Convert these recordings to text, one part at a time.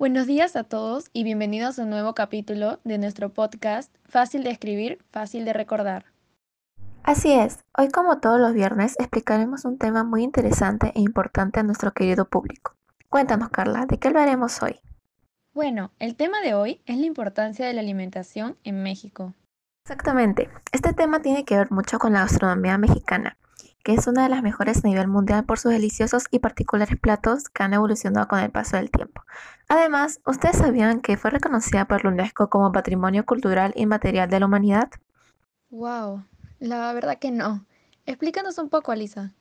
Buenos días a todos y bienvenidos a un nuevo capítulo de nuestro podcast Fácil de escribir, fácil de recordar. Así es, hoy como todos los viernes explicaremos un tema muy interesante e importante a nuestro querido público. Cuéntanos Carla, ¿de qué hablaremos hoy? Bueno, el tema de hoy es la importancia de la alimentación en México. Exactamente, este tema tiene que ver mucho con la gastronomía mexicana, que es una de las mejores a nivel mundial por sus deliciosos y particulares platos que han evolucionado con el paso del tiempo. Además, ¿ustedes sabían que fue reconocida por la UNESCO como Patrimonio Cultural Inmaterial de la Humanidad? Wow, la verdad que no. Explícanos un poco, Alisa.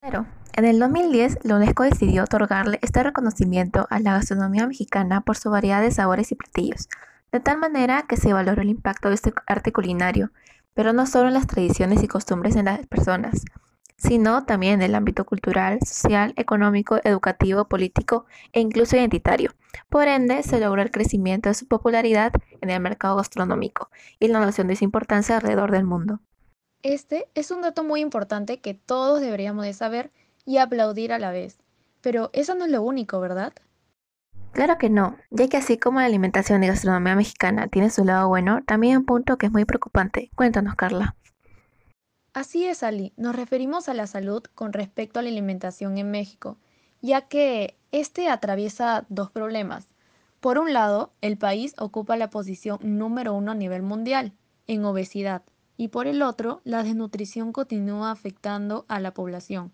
Claro, en el 2010 la UNESCO decidió otorgarle este reconocimiento a la gastronomía mexicana por su variedad de sabores y platillos, de tal manera que se valoró el impacto de este arte culinario, pero no solo en las tradiciones y costumbres de las personas, sino también en el ámbito cultural, social, económico, educativo, político e incluso identitario. Por ende, se logró el crecimiento de su popularidad en el mercado gastronómico y la noción de su importancia alrededor del mundo. Este es un dato muy importante que todos deberíamos de saber y aplaudir a la vez. Pero eso no es lo único, ¿verdad? Claro que no, ya que así como la alimentación y gastronomía mexicana tiene su lado bueno, también hay un punto que es muy preocupante. Cuéntanos, Carla. Así es, Ali. Nos referimos a la salud con respecto a la alimentación en México, ya que este atraviesa dos problemas. Por un lado, el país ocupa la posición número uno a nivel mundial en obesidad, y por el otro, la desnutrición continúa afectando a la población.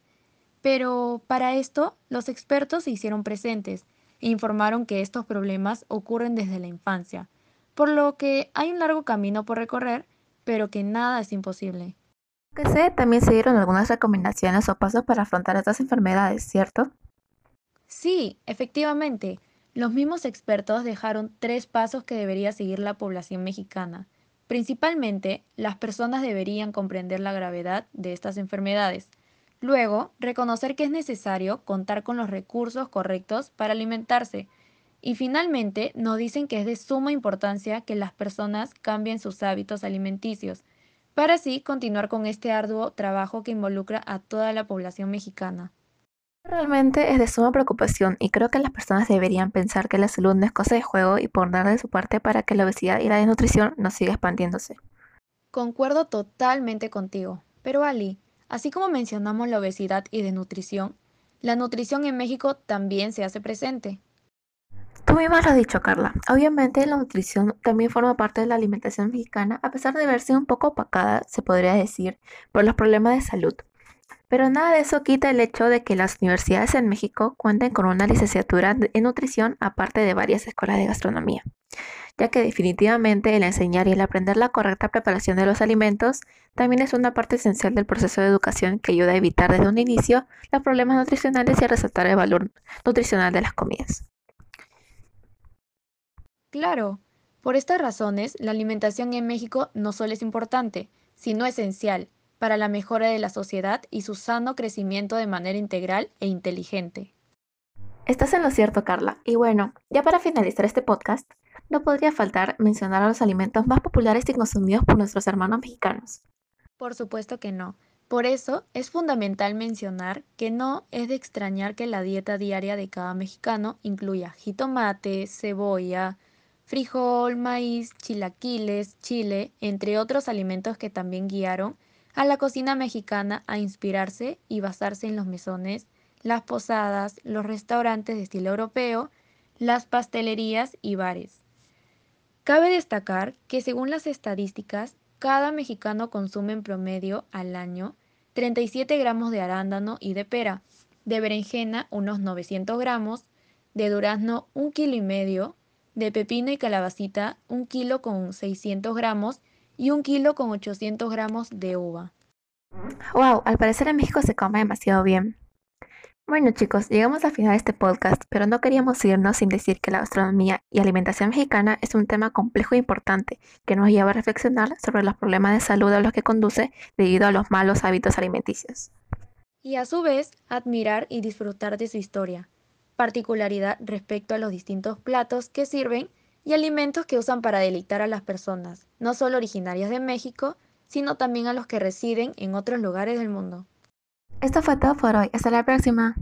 Pero para esto, los expertos se hicieron presentes e informaron que estos problemas ocurren desde la infancia, por lo que hay un largo camino por recorrer, pero que nada es imposible que sé, también se dieron algunas recomendaciones o pasos para afrontar estas enfermedades, ¿cierto? Sí, efectivamente. Los mismos expertos dejaron tres pasos que debería seguir la población mexicana. Principalmente, las personas deberían comprender la gravedad de estas enfermedades. Luego, reconocer que es necesario contar con los recursos correctos para alimentarse. Y finalmente, nos dicen que es de suma importancia que las personas cambien sus hábitos alimenticios para así continuar con este arduo trabajo que involucra a toda la población mexicana. Realmente es de suma preocupación y creo que las personas deberían pensar que la salud no es cosa de juego y poner de su parte para que la obesidad y la desnutrición no siga expandiéndose. Concuerdo totalmente contigo, pero Ali, así como mencionamos la obesidad y desnutrición, la nutrición en México también se hace presente. Tú misma lo has dicho, Carla. Obviamente la nutrición también forma parte de la alimentación mexicana, a pesar de verse un poco opacada, se podría decir, por los problemas de salud. Pero nada de eso quita el hecho de que las universidades en México cuenten con una licenciatura en nutrición aparte de varias escuelas de gastronomía, ya que definitivamente el enseñar y el aprender la correcta preparación de los alimentos también es una parte esencial del proceso de educación que ayuda a evitar desde un inicio los problemas nutricionales y a resaltar el valor nutricional de las comidas. Claro, por estas razones, la alimentación en México no solo es importante, sino esencial para la mejora de la sociedad y su sano crecimiento de manera integral e inteligente. Estás en lo cierto, Carla. Y bueno, ya para finalizar este podcast, no podría faltar mencionar a los alimentos más populares y consumidos por nuestros hermanos mexicanos. Por supuesto que no. Por eso es fundamental mencionar que no es de extrañar que la dieta diaria de cada mexicano incluya jitomate, cebolla, frijol, maíz, chilaquiles, chile, entre otros alimentos que también guiaron a la cocina mexicana a inspirarse y basarse en los mesones, las posadas, los restaurantes de estilo europeo, las pastelerías y bares. Cabe destacar que según las estadísticas, cada mexicano consume en promedio al año 37 gramos de arándano y de pera, de berenjena unos 900 gramos, de durazno un kilo y medio, de pepino y calabacita, un kilo con 600 gramos y un kilo con 800 gramos de uva. Wow, al parecer en México se come demasiado bien. Bueno chicos, llegamos al final de este podcast, pero no queríamos irnos sin decir que la gastronomía y alimentación mexicana es un tema complejo e importante que nos lleva a reflexionar sobre los problemas de salud a los que conduce debido a los malos hábitos alimenticios. Y a su vez, admirar y disfrutar de su historia, particularidad respecto a los distintos platos que sirven y alimentos que usan para deleitar a las personas, no solo originarias de México, sino también a los que residen en otros lugares del mundo. Esto fue todo por hoy, hasta la próxima.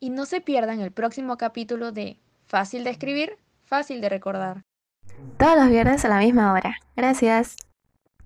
Y no se pierdan el próximo capítulo de Fácil de escribir, fácil de recordar. Todos los viernes a la misma hora. Gracias.